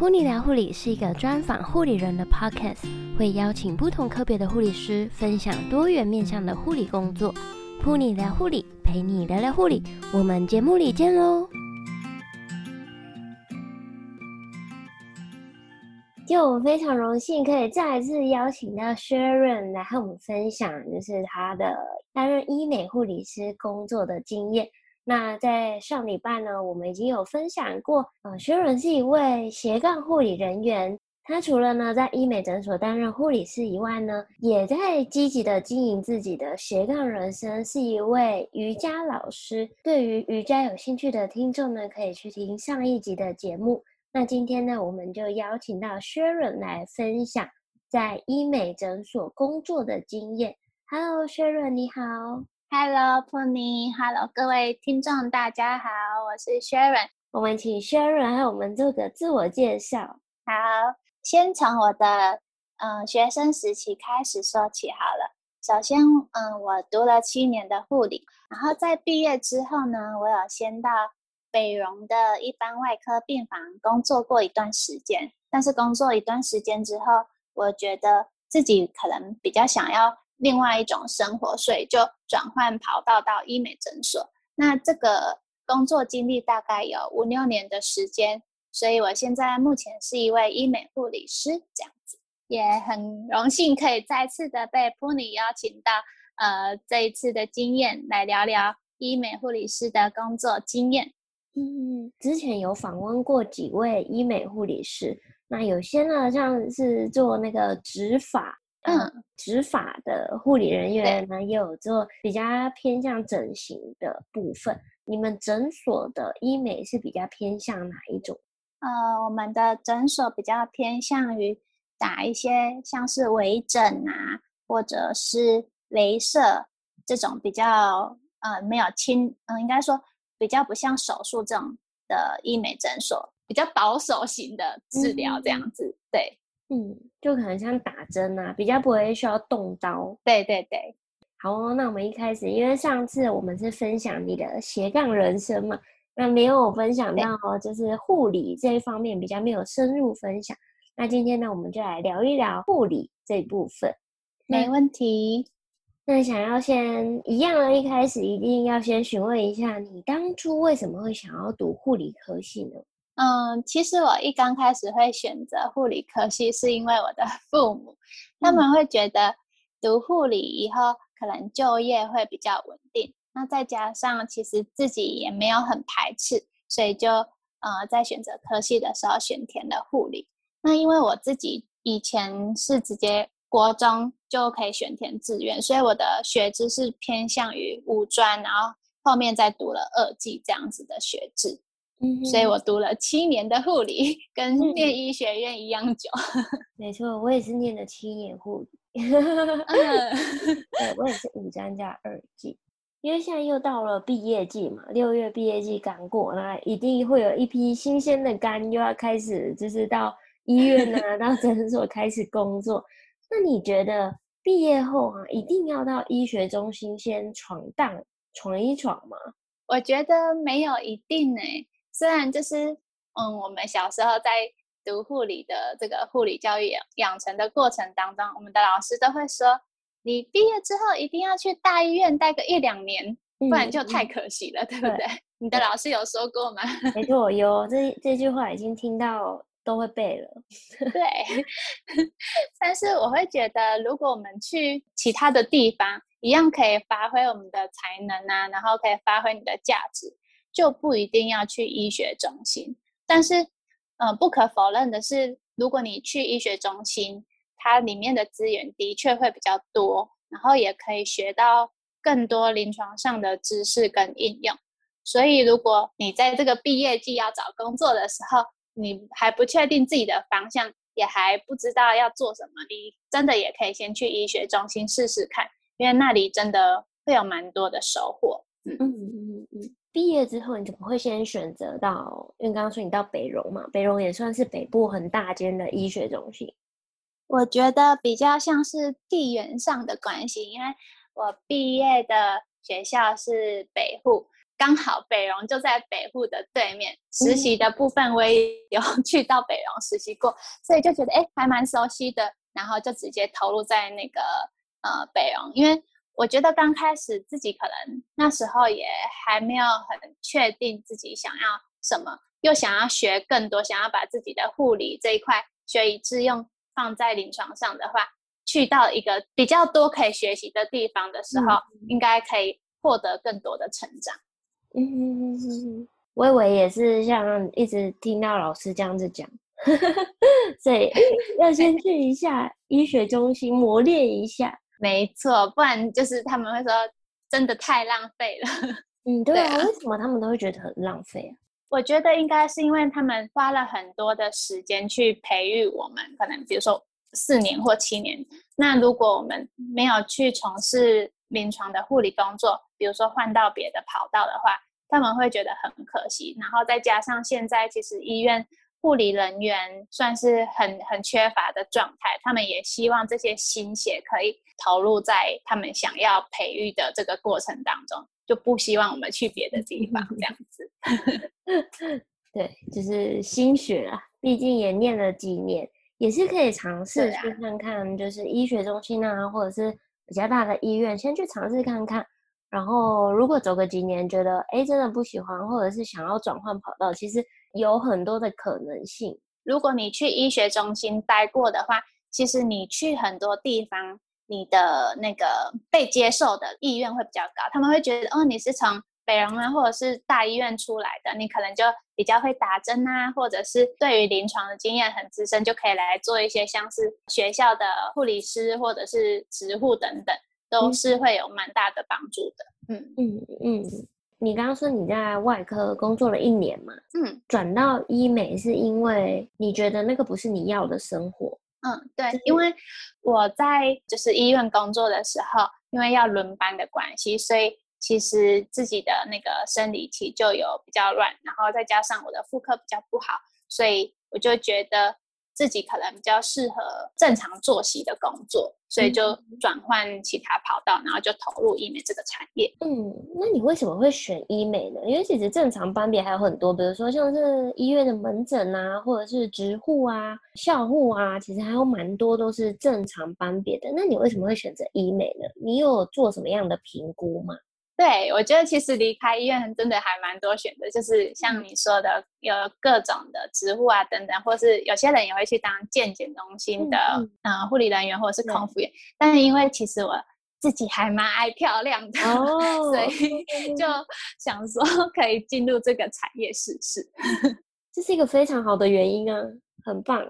噗妮聊护理是一个专访护理人的 podcast，会邀请不同科别的护理师分享多元面向的护理工作。噗妮聊护理，陪你聊聊护理，我们节目里见喽！就非常荣幸可以再一次邀请到 Sharon 来和我们分享，就是她的担任医美护理师工作的经验。那在上礼拜呢，我们已经有分享过，呃，Sharon 是一位斜杠护理人员。他除了呢在医美诊所担任护理师以外呢，也在积极的经营自己的斜杠人生，是一位瑜伽老师。对于瑜伽有兴趣的听众呢，可以去听上一集的节目。那今天呢，我们就邀请到 Sharon 来分享在医美诊所工作的经验。Hello，Sharon，你好。Hello，噗妮，Hello，各位听众，大家好，我是 Sharon。我们请 Sharon 和我们做个自我介绍。好，先从我的嗯学生时期开始说起好了。首先，嗯，我读了七年的护理，然后在毕业之后呢，我有先到北荣的一般外科病房工作过一段时间。但是工作一段时间之后，我觉得自己可能比较想要。另外一种生活，所以就转换跑道到医美诊所。那这个工作经历大概有五六年的时间，所以我现在目前是一位医美护理师，这样子也很荣幸可以再次的被 Pony 邀请到，呃，这一次的经验来聊聊医美护理师的工作经验。嗯，之前有访问过几位医美护理师，那有些呢像是做那个植发。嗯，植发的护理人员呢，也有做比较偏向整形的部分。你们诊所的医美是比较偏向哪一种？呃，我们的诊所比较偏向于打一些像是微整啊，或者是镭射这种比较呃没有侵，嗯、呃，应该说比较不像手术这种的医美诊所，比较保守型的治疗这样子，嗯、对。嗯，就可能像打针啊，比较不会需要动刀。对对对，好哦。那我们一开始，因为上次我们是分享你的斜杠人生嘛，那没有分享到就是护理这一方面比较没有深入分享。那今天呢，我们就来聊一聊护理这一部分。没问题。那想要先一样的，一开始一定要先询问一下，你当初为什么会想要读护理科系呢？嗯，其实我一刚开始会选择护理科系，是因为我的 父母，他们会觉得读护理以后可能就业会比较稳定。那再加上其实自己也没有很排斥，所以就呃在选择科系的时候选填了护理。那因为我自己以前是直接国中就可以选填志愿，所以我的学制是偏向于五专，然后后面再读了二技这样子的学制。嗯，所以我读了七年的护理，跟念医学院一样久。嗯、没错，我也是念了七年护理。嗯、对，我也是五专加二技，因为现在又到了毕业季嘛，六月毕业季刚过，那一定会有一批新鲜的肝又要开始，就是到医院啊，到诊所开始工作。那你觉得毕业后啊，一定要到医学中心先闯荡闯一闯吗？我觉得没有一定呢、欸。虽然就是，嗯，我们小时候在读护理的这个护理教育养成的过程当中，我们的老师都会说，你毕业之后一定要去大医院待个一两年，不然就太可惜了，嗯、对不对？对，你的老师有说过吗？没错，有这这句话已经听到都会背了。对，但是我会觉得，如果我们去其他的地方，一样可以发挥我们的才能啊，然后可以发挥你的价值。就不一定要去医学中心，但是，呃，不可否认的是，如果你去医学中心，它里面的资源的确会比较多，然后也可以学到更多临床上的知识跟应用。所以，如果你在这个毕业季要找工作的时候，你还不确定自己的方向，也还不知道要做什么，你真的也可以先去医学中心试试看，因为那里真的会有蛮多的收获。嗯嗯嗯嗯。毕业之后，你怎么会先选择到？因为刚刚说你到北荣嘛，北荣也算是北部很大间的医学中心。我觉得比较像是地缘上的关系，因为我毕业的学校是北护，刚好北荣就在北护的对面，实习的部分我也有 去到北荣实习过，所以就觉得哎还蛮熟悉的，然后就直接投入在那个呃北荣，因为我觉得刚开始自己可能那时候也还没有很确定自己想要什么，又想要学更多，想要把自己的护理这一块学以致用放在临床上的话，去到一个比较多可以学习的地方的时候，嗯、应该可以获得更多的成长。嗯，我以为也是像一直听到老师这样子讲，所以要先去一下医学中心磨练一下。没错，不然就是他们会说真的太浪费了。嗯，对啊，对啊，为什么他们都会觉得很浪费啊？我觉得应该是因为他们花了很多的时间去培育我们，可能比如说四年或七年。那如果我们没有去从事临床的护理工作，比如说换到别的跑道的话，他们会觉得很可惜。然后再加上现在其实医院护理人员算是很很缺乏的状态，他们也希望这些心血可以投入在他们想要培育的这个过程当中，就不希望我们去别的地方这样子。对，就是心血啊，毕竟也念了几年，也是可以尝试去看看，就是医学中心啊，或者是。比较大的医院，先去尝试看看，然后如果走个几年，觉得哎真的不喜欢，或者是想要转换跑道，其实有很多的可能性。如果你去医学中心待过的话，其实你去很多地方，你的那个被接受的意愿会比较高，他们会觉得哦，你是从。北荣啊，或者是大医院出来的，你可能就比较会打针啊，或者是对于临床的经验很资深，就可以来做一些像是学校的护理师或者是植护等等，都是会有蛮大的帮助的。嗯嗯嗯，你刚刚说你在外科工作了一年嘛？嗯，转到医美是因为你觉得那个不是你要的生活？嗯，对，因为我在就是医院工作的时候，因为要轮班的关系，所以。其实自己的那个生理期就有比较乱，然后再加上我的妇科比较不好，所以我就觉得自己可能比较适合正常作息的工作，所以就转换其他跑道，然后就投入医美这个产业。嗯，那你为什么会选医美呢？因为其实正常班别还有很多，比如说像是医院的门诊啊，或者是职护啊、校护啊，其实还有蛮多都是正常班别的。那你为什么会选择医美呢？你有做什么样的评估吗？对，我觉得其实离开医院真的还蛮多选择，就是像你说的，有各种的职务啊等等，或是有些人也会去当健检中心的嗯、呃、护理人员或者是空服员。但是因为其实我自己还蛮爱漂亮的，哦、所 以就想说可以进入这个产业试试。这是一个非常好的原因啊，很棒。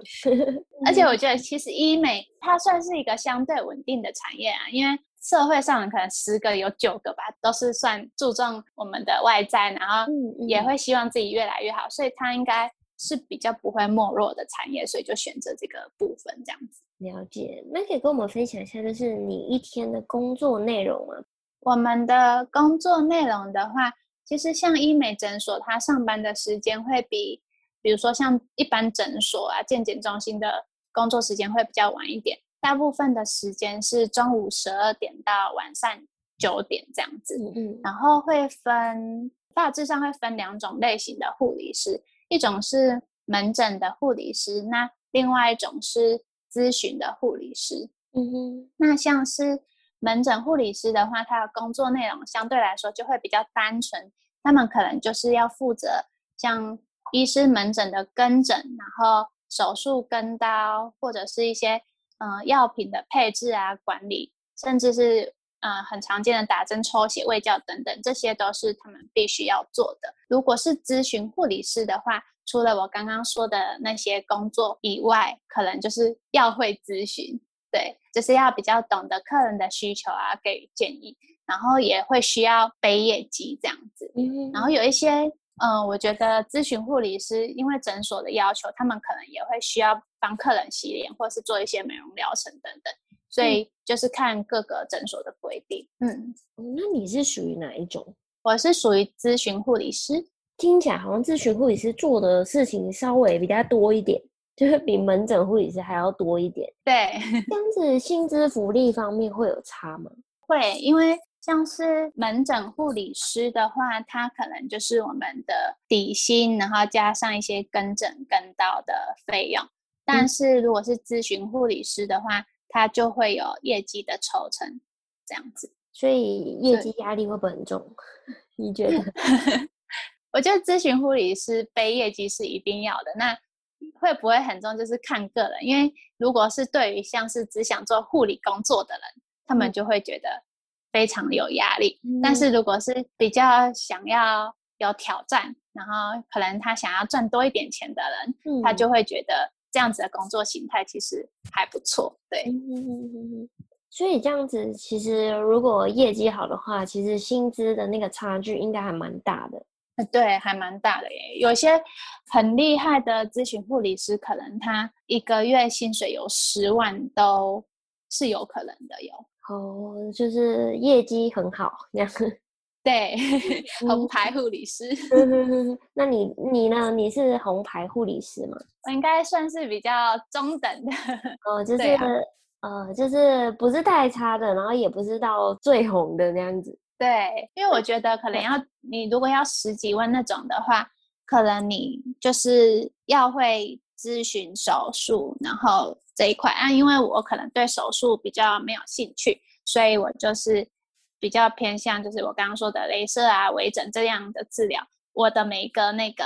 而且我觉得其实医美它算是一个相对稳定的产业啊，因为。社会上可能十个有九个吧，都是算注重我们的外在，然后也会希望自己越来越好，所以他应该是比较不会没落的产业，所以就选择这个部分这样子。了解，那可以跟我们分享一下，就是你一天的工作内容吗？我们的工作内容的话，其实像医美诊所，它上班的时间会比，比如说像一般诊所啊、健检中心的工作时间会比较晚一点。大部分的时间是中午十二点到晚上九点这样子，嗯嗯，然后会分大致上会分两种类型的护理师，一种是门诊的护理师，那另外一种是咨询的护理师，嗯哼，那像是门诊护理师的话，他的工作内容相对来说就会比较单纯，他们可能就是要负责像医师门诊的跟诊，然后手术跟刀或者是一些。嗯、呃，药品的配置啊，管理，甚至是嗯、呃，很常见的打针、抽血、喂教等等，这些都是他们必须要做的。如果是咨询护理师的话，除了我刚刚说的那些工作以外，可能就是要会咨询，对，就是要比较懂得客人的需求啊，给予建议，然后也会需要背业绩这样子。嗯，然后有一些。嗯，我觉得咨询护理师因为诊所的要求，他们可能也会需要帮客人洗脸，或是做一些美容疗程等等，所以就是看各个诊所的规定。嗯，那你是属于哪一种？我是属于咨询护理师，听起来好像咨询护理师做的事情稍微比较多一点，就是比门诊护理师还要多一点。对，这样子薪资福利方面会有差吗？会，因为像是门诊护理师的话，他可能就是我们的底薪，然后加上一些跟诊跟到的费用。但是如果是咨询护理师的话，他就会有业绩的抽成，这样子。所以业绩压力会不会很重？你觉得？我觉得咨询护理师背业绩是一定要的。那会不会很重？就是看个人。因为如果是对于像是只想做护理工作的人，他们就会觉得非常有压力。嗯、但是如果是比较想要有挑战，然后可能他想要赚多一点钱的人，嗯、他就会觉得这样子的工作形态其实还不错。对。嗯所以这样子，其实如果业绩好的话，其实薪资的那个差距应该还蛮大的。对，还蛮大的耶。有些很厉害的咨询护理师，可能他一个月薪水有十万都是有可能的哟。哦，就是业绩很好这样。对，红牌护理师。那你你呢？你是红牌护理师吗？我应该算是比较中等的。哦，就是。呃，就是不是太差的，然后也不是到最红的那样子。对，因为我觉得可能要你如果要十几万那种的话，可能你就是要会咨询手术，然后这一块啊，因为我可能对手术比较没有兴趣，所以我就是比较偏向就是我刚刚说的镭射啊、微整这样的治疗，我的每一个那个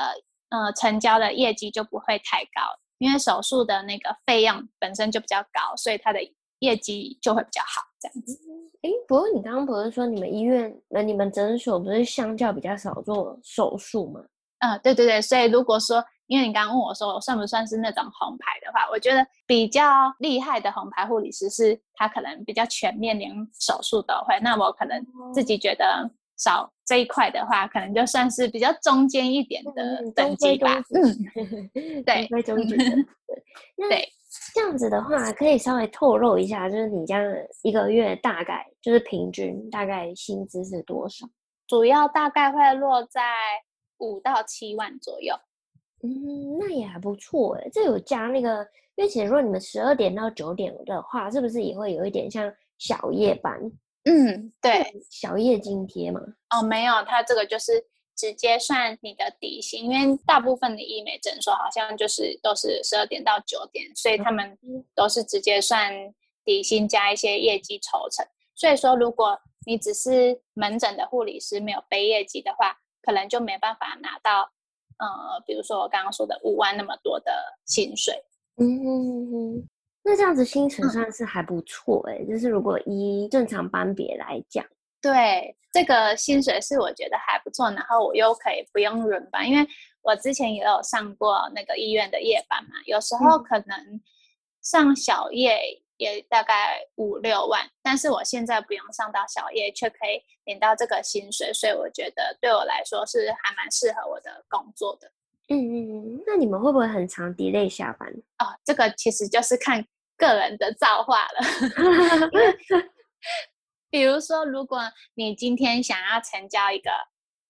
呃成交的业绩就不会太高。因为手术的那个费用本身就比较高，所以它的业绩就会比较好，这样子。哎，不过你刚刚不是说你们医院、呃，你们诊所不是相较比较少做手术吗？嗯，对对对。所以如果说，因为你刚刚问我说我算不算是那种红牌的话，我觉得比较厉害的红牌护理师是他可能比较全面，连手术都会。那我可能自己觉得。少这一块的话，可能就算是比较中间一点的等级吧。嗯，对，中间的。对，这样子的话，可以稍微透露一下，就是你这样一个月大概就是平均大概薪资是多少？主要大概会落在五到七万左右。嗯，那也还不错哎。这有加那个，因为其实如果你们十二点到九点的话，是不是也会有一点像小夜班？嗯，对，小夜津贴嘛。哦，没有，它这个就是直接算你的底薪，因为大部分的医美诊所好像就是都是十二点到九点，所以他们都是直接算底薪加一些业绩抽成。所以说，如果你只是门诊的护理师，没有背业绩的话，可能就没办法拿到，呃，比如说我刚刚说的五万那么多的薪水。嗯嗯嗯。那这样子薪水算是还不错哎、欸，嗯、就是如果以正常班别来讲，对，这个薪水是我觉得还不错，然后我又可以不用轮班，因为我之前也有上过那个医院的夜班嘛，有时候可能上小夜也大概五六万，但是我现在不用上到小夜，却可以领到这个薪水，所以我觉得对我来说是还蛮适合我的工作的。嗯嗯嗯，那你们会不会很常 delay 下班？哦，这个其实就是看。个人的造化了，比如说，如果你今天想要成交一个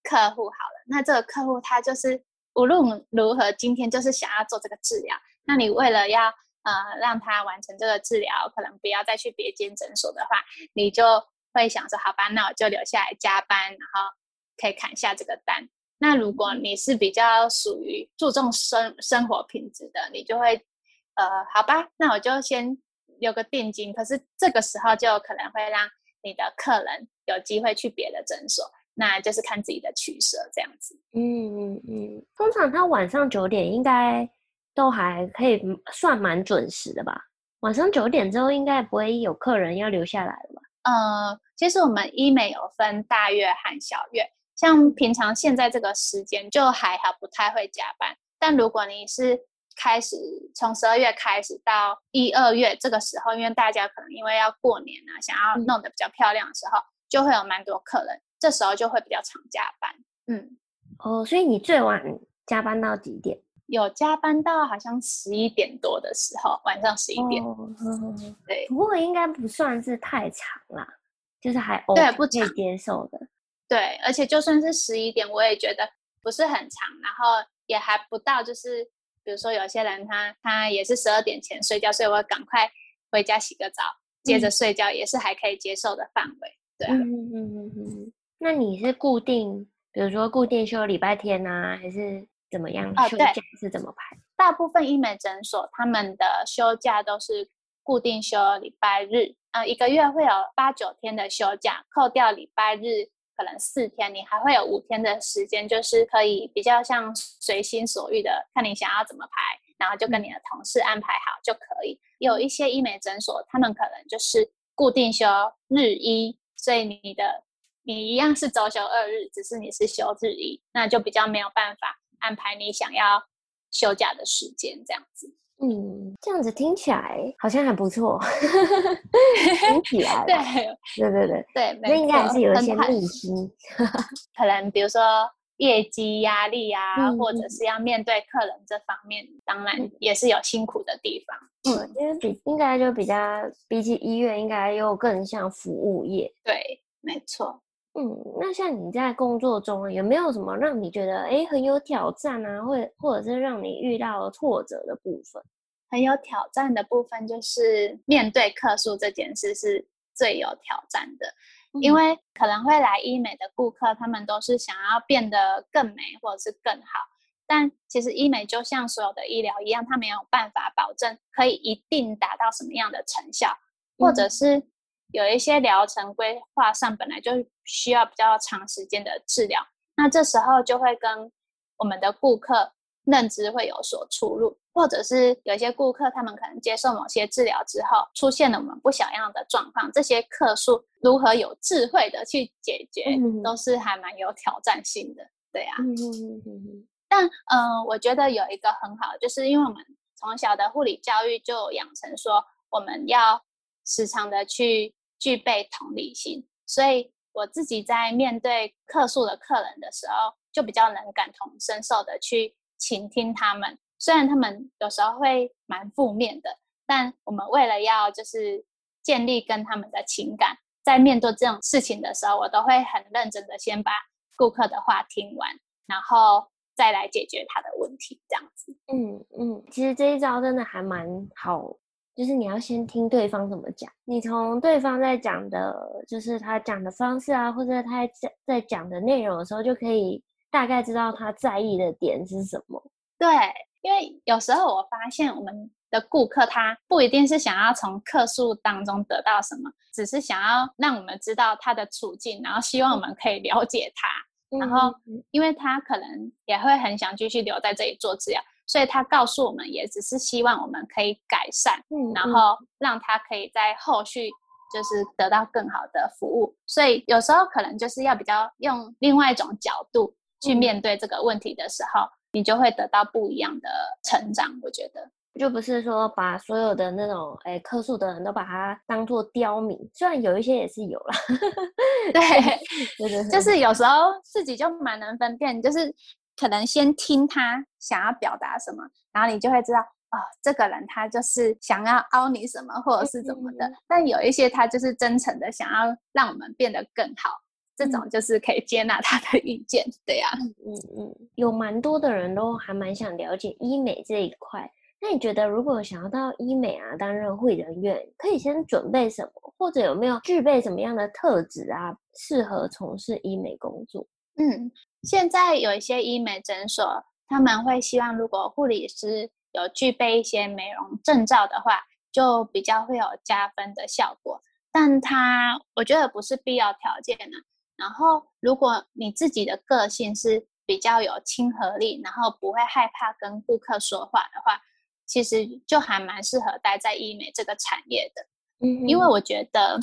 客户，好了，那这个客户他就是无论如何今天就是想要做这个治疗，那你为了要呃让他完成这个治疗，可能不要再去别间诊所的话，你就会想说，好吧，那我就留下来加班，然后可以砍下这个单。那如果你是比较属于注重生生活品质的，你就会。呃，好吧，那我就先留个定金。可是这个时候就可能会让你的客人有机会去别的诊所，那就是看自己的取舍这样子。嗯嗯嗯，通常他晚上九点应该都还可以算蛮准时的吧？晚上九点之后应该不会有客人要留下来了吧？呃，其实我们医美有分大月和小月，像平常现在这个时间就还好，不太会加班。但如果你是开始从十二月开始到一二月这个时候，因为大家可能因为要过年啊，想要弄得比较漂亮的时候，嗯、就会有蛮多客人，这时候就会比较常加班。嗯，哦，所以你最晚加班到几点？有加班到好像十一点多的时候，晚上十一点。哦、对，不过应该不算是太长啦，就是还 OK，对，不可以接受的。对，而且就算是十一点，我也觉得不是很长，然后也还不到就是。比如说，有些人他他也是十二点前睡觉，所以我赶快回家洗个澡，接着睡觉也是还可以接受的范围。对啊，嗯嗯嗯嗯。那你是固定，比如说固定休礼拜天啊，还是怎么样？休假是怎么排？大部分医美诊所他们的休假都是固定休礼拜日，呃，一个月会有八九天的休假，扣掉礼拜日可能四天，你还会有五天的时间，就是可以比较像随心所欲的，看你想要怎么排，然后就跟你的同事安排好就可以。有一些医美诊所，他们可能就是固定休日一，所以你的你一样是周休二日，只是你是休日一，那就比较没有办法安排你想要休假的时间这样子，嗯，这样子听起来好像还不错，听起来，对，对对对对，那应该还是有一些秘辛，可能比如说业绩压力啊，嗯、或者是要面对客人这方面，当然也是有辛苦的地方。嗯，因为比应该就比较比起医院，应该又更像服务业。对，没错。嗯，那像你在工作中有没有什么让你觉得诶很有挑战啊，或或者是让你遇到挫折的部分？很有挑战的部分就是面对客诉这件事是最有挑战的，嗯、因为可能会来医美的顾客，他们都是想要变得更美或者是更好，但其实医美就像所有的医疗一样，它没有办法保证可以一定达到什么样的成效，或者是。有一些疗程规划上本来就需要比较长时间的治疗，那这时候就会跟我们的顾客认知会有所出入，或者是有一些顾客他们可能接受某些治疗之后出现了我们不想要的状况，这些客诉如何有智慧的去解决，嗯、都是还蛮有挑战性的，对啊。嗯嗯嗯。但嗯、呃，我觉得有一个很好，就是因为我们从小的护理教育就养成说我们要时常的去。具备同理心，所以我自己在面对客诉的客人的时候，就比较能感同身受的去倾听他们。虽然他们有时候会蛮负面的，但我们为了要就是建立跟他们的情感，在面对这种事情的时候，我都会很认真的先把顾客的话听完，然后再来解决他的问题，这样子。嗯嗯，其实这一招真的还蛮好。就是你要先听对方怎么讲，你从对方在讲的，就是他讲的方式啊，或者他在在讲的内容的时候，就可以大概知道他在意的点是什么。对，因为有时候我发现我们的顾客他不一定是想要从客诉当中得到什么，只是想要让我们知道他的处境，然后希望我们可以了解他，嗯、然后因为他可能也会很想继续留在这里做治疗。所以他告诉我们，也只是希望我们可以改善，嗯，然后让他可以在后续就是得到更好的服务。所以有时候可能就是要比较用另外一种角度去面对这个问题的时候，嗯、你就会得到不一样的成长。我觉得就不是说把所有的那种哎客诉的人都把它当做刁民，虽然有一些也是有啦。对，就是有时候自己就蛮能分辨，就是。可能先听他想要表达什么，然后你就会知道，哦，这个人他就是想要凹你什么，或者是怎么的。嗯、但有一些他就是真诚的想要让我们变得更好，这种就是可以接纳他的意见，对呀、啊。嗯嗯嗯，有蛮多的人都还蛮想了解医美这一块。那你觉得，如果想要到医美啊担任会人员，可以先准备什么，或者有没有具备什么样的特质啊，适合从事医美工作？嗯。现在有一些医美诊所，他们会希望如果护理师有具备一些美容证照的话，就比较会有加分的效果。但他我觉得不是必要条件呢。然后，如果你自己的个性是比较有亲和力，然后不会害怕跟顾客说话的话，其实就还蛮适合待在医美这个产业的。嗯，因为我觉得，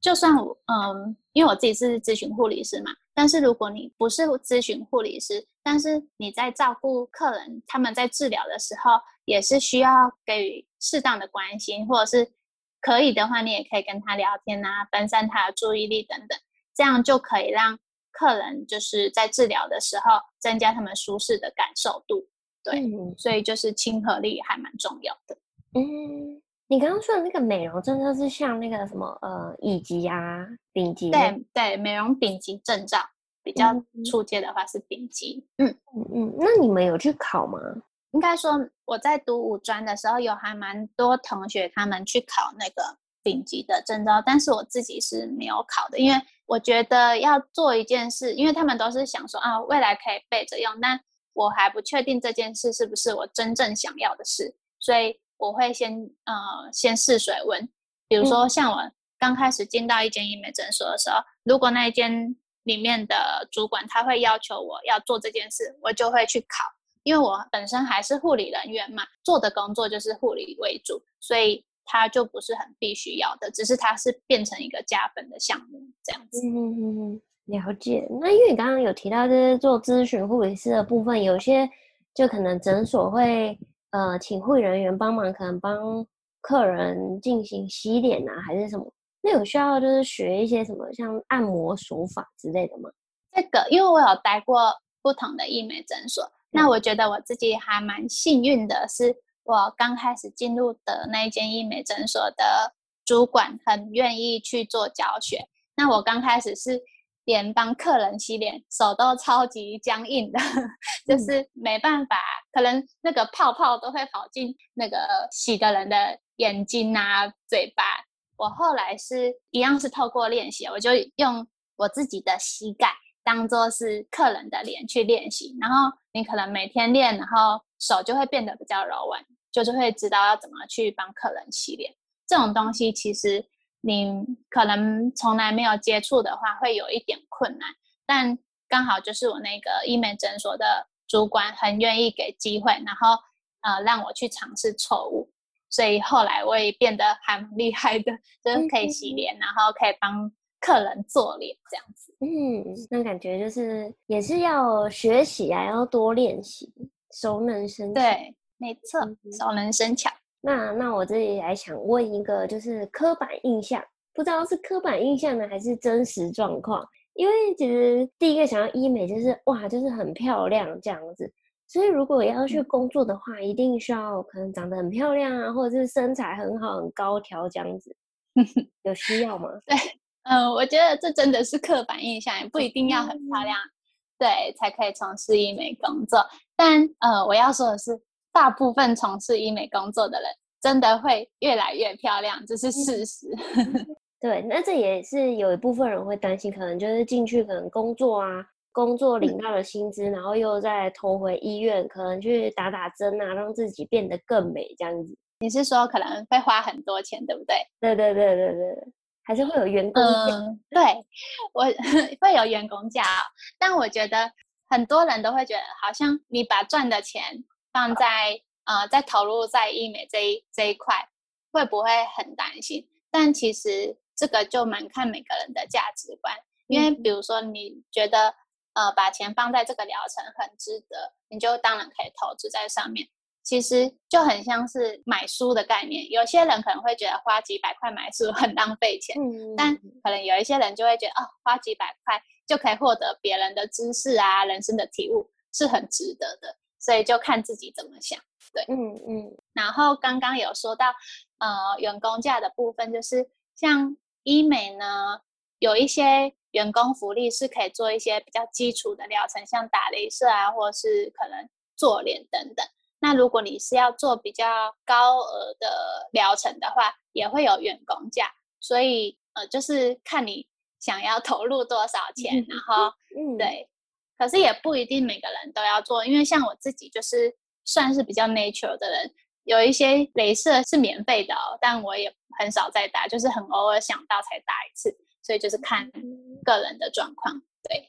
就算我嗯，因为我自己是咨询护理师嘛。但是如果你不是咨询护理师，但是你在照顾客人，他们在治疗的时候，也是需要给予适当的关心，或者是可以的话，你也可以跟他聊天啊，分散他的注意力等等，这样就可以让客人就是在治疗的时候增加他们舒适的感受度。对，嗯、所以就是亲和力还蛮重要的。嗯，你刚刚说的那个美容，真的是像那个什么呃，乙级啊。丙级对对，美容丙级证照比较初阶的话是丙级。嗯嗯嗯，那你们有去考吗？应该说我在读五专的时候，有还蛮多同学他们去考那个丙级的证照，但是我自己是没有考的，因为我觉得要做一件事，因为他们都是想说啊，未来可以备着用，但我还不确定这件事是不是我真正想要的事，所以我会先呃先试水温，比如说像我刚开始进到一间医美诊所的时候，如果那一间里面的主管他会要求我要做这件事，我就会去考。因为我本身还是护理人员嘛，做的工作就是护理为主，所以它就不是很必须要的，只是它是变成一个加分的项目这样子。嗯嗯嗯，了解。那因为你刚刚有提到，就是做咨询护理师的部分，有些就可能诊所会呃请护理人员帮忙，可能帮客人进行洗脸啊，还是什么？那有需要就是学一些什么像按摩手法之类的吗？这个，因为我有待过不同的医美诊所。那我觉得我自己还蛮幸运的，是我刚开始进入的那一间医美诊所的主管很愿意去做教学。那我刚开始是连帮客人洗脸，手都超级僵硬的，就是没办法，可能那个泡泡都会跑进那个洗的人的眼睛啊、嘴巴。我后来是一样是透过练习，我就用我自己的膝盖。当做是客人的脸去练习，然后你可能每天练，然后手就会变得比较柔软，就是会知道要怎么去帮客人洗脸。这种东西其实你可能从来没有接触的话，会有一点困难。但刚好就是我那个医美诊所的主管很愿意给机会，然后呃让我去尝试错误，所以后来我也变得还蛮厉害的，就是可以洗脸，然后可以帮客人做脸这样子。嗯，那感觉就是也是要学习啊，要多练习，熟能生巧。对，没错，嗯、熟能生巧。那那我这里还想问一个，就是刻板印象，不知道是刻板印象呢，还是真实状况？因为其实第一个想要医美就是哇，就是很漂亮这样子。所以如果要去工作的话，嗯、一定需要可能长得很漂亮啊，或者是身材很好、很高挑这样子。有需要吗？对。嗯，我觉得这真的是刻板印象，也不一定要很漂亮，嗯、对，才可以从事医美工作。但呃，我要说的是，大部分从事医美工作的人，真的会越来越漂亮，这是事实。嗯、对，那这也是有一部分人会担心，可能就是进去可能工作啊，工作领到了薪资，嗯、然后又再投回医院，可能去打打针啊，让自己变得更美这样子。你是说可能会花很多钱，对不对？对对对对对。还是会有员工价，嗯，对，我 会有员工价，但我觉得很多人都会觉得，好像你把赚的钱放在呃，在投入在医美这一这一块，会不会很担心？但其实这个就蛮看每个人的价值观，因为比如说你觉得呃，把钱放在这个疗程很值得，你就当然可以投资在上面。其实就很像是买书的概念，有些人可能会觉得花几百块买书 很浪费钱，嗯、但可能有一些人就会觉得哦，花几百块就可以获得别人的知识啊，人生的体悟是很值得的，所以就看自己怎么想。对，嗯嗯。嗯然后刚刚有说到呃员工价的部分，就是像医美呢，有一些员工福利是可以做一些比较基础的疗程，像打镭射啊，或是可能做脸等等。那如果你是要做比较高额的疗程的话，也会有员工价，所以呃，就是看你想要投入多少钱，嗯、然后、嗯、对，可是也不一定每个人都要做，因为像我自己就是算是比较 natural 的人，有一些镭射是免费的哦，但我也很少再打，就是很偶尔想到才打一次，所以就是看个人的状况。对，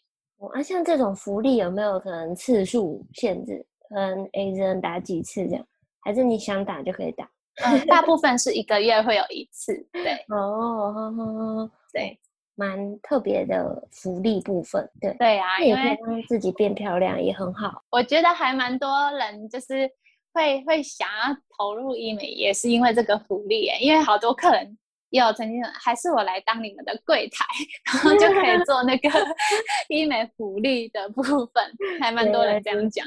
啊，像这种福利有没有可能次数限制？嗯，诶，只能打几次这样，还是你想打就可以打？嗯，大部分是一个月会有一次。对，哦，对，蛮特别的福利部分。对，对啊，因为让自己变漂亮也很好。我觉得还蛮多人就是会会想要投入医美，也是因为这个福利耶，因为好多客人。有曾经还是我来当你们的柜台，然后就可以做那个 医美福利的部分，还蛮多人这样讲。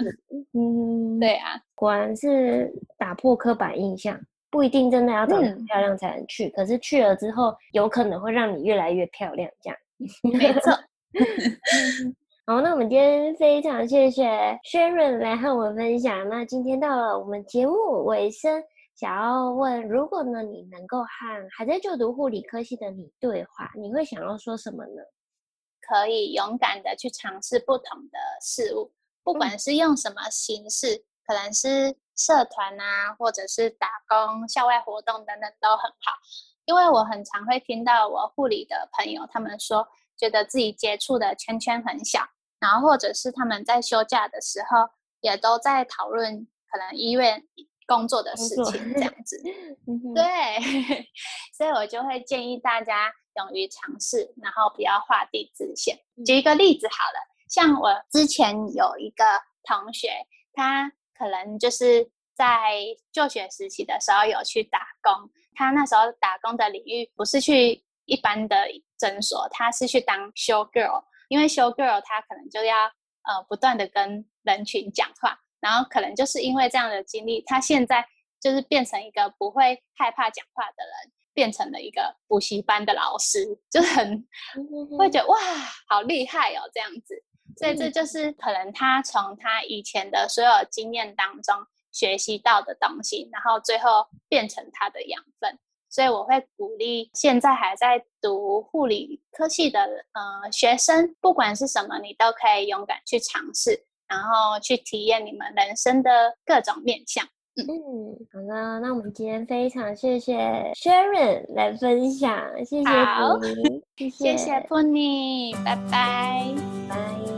嗯，对啊，果然是打破刻板印象，不一定真的要长得很漂亮才能去，嗯、可是去了之后，有可能会让你越来越漂亮。这样，没错。好，那我们今天非常谢谢 Sharon 来和我们分享。那今天到了我们节目尾声。想要问，如果呢你能够和还在就读护理科系的你对话，你会想要说什么呢？可以勇敢的去尝试不同的事物，不管是用什么形式，嗯、可能是社团啊，或者是打工、校外活动等等都很好。因为我很常会听到我护理的朋友他们说，觉得自己接触的圈圈很小，然后或者是他们在休假的时候也都在讨论可能医院工作的事情这样子。对，所以我就会建议大家。勇于尝试，然后不要画地自限。举一个例子好了，像我之前有一个同学，他可能就是在就学时期的时候有去打工。他那时候打工的领域不是去一般的诊所，他是去当 show girl。因为 show girl 他可能就要呃不断的跟人群讲话，然后可能就是因为这样的经历，他现在就是变成一个不会害怕讲话的人。变成了一个补习班的老师，就很会觉得哇，好厉害哦，这样子。所以这就是可能他从他以前的所有经验当中学习到的东西，然后最后变成他的养分。所以我会鼓励现在还在读护理科系的呃学生，不管是什么，你都可以勇敢去尝试，然后去体验你们人生的各种面向。嗯，好的，那我们今天非常谢谢 Sharon 来分享，谢谢你，谢谢，谢谢 Pony，拜拜，拜。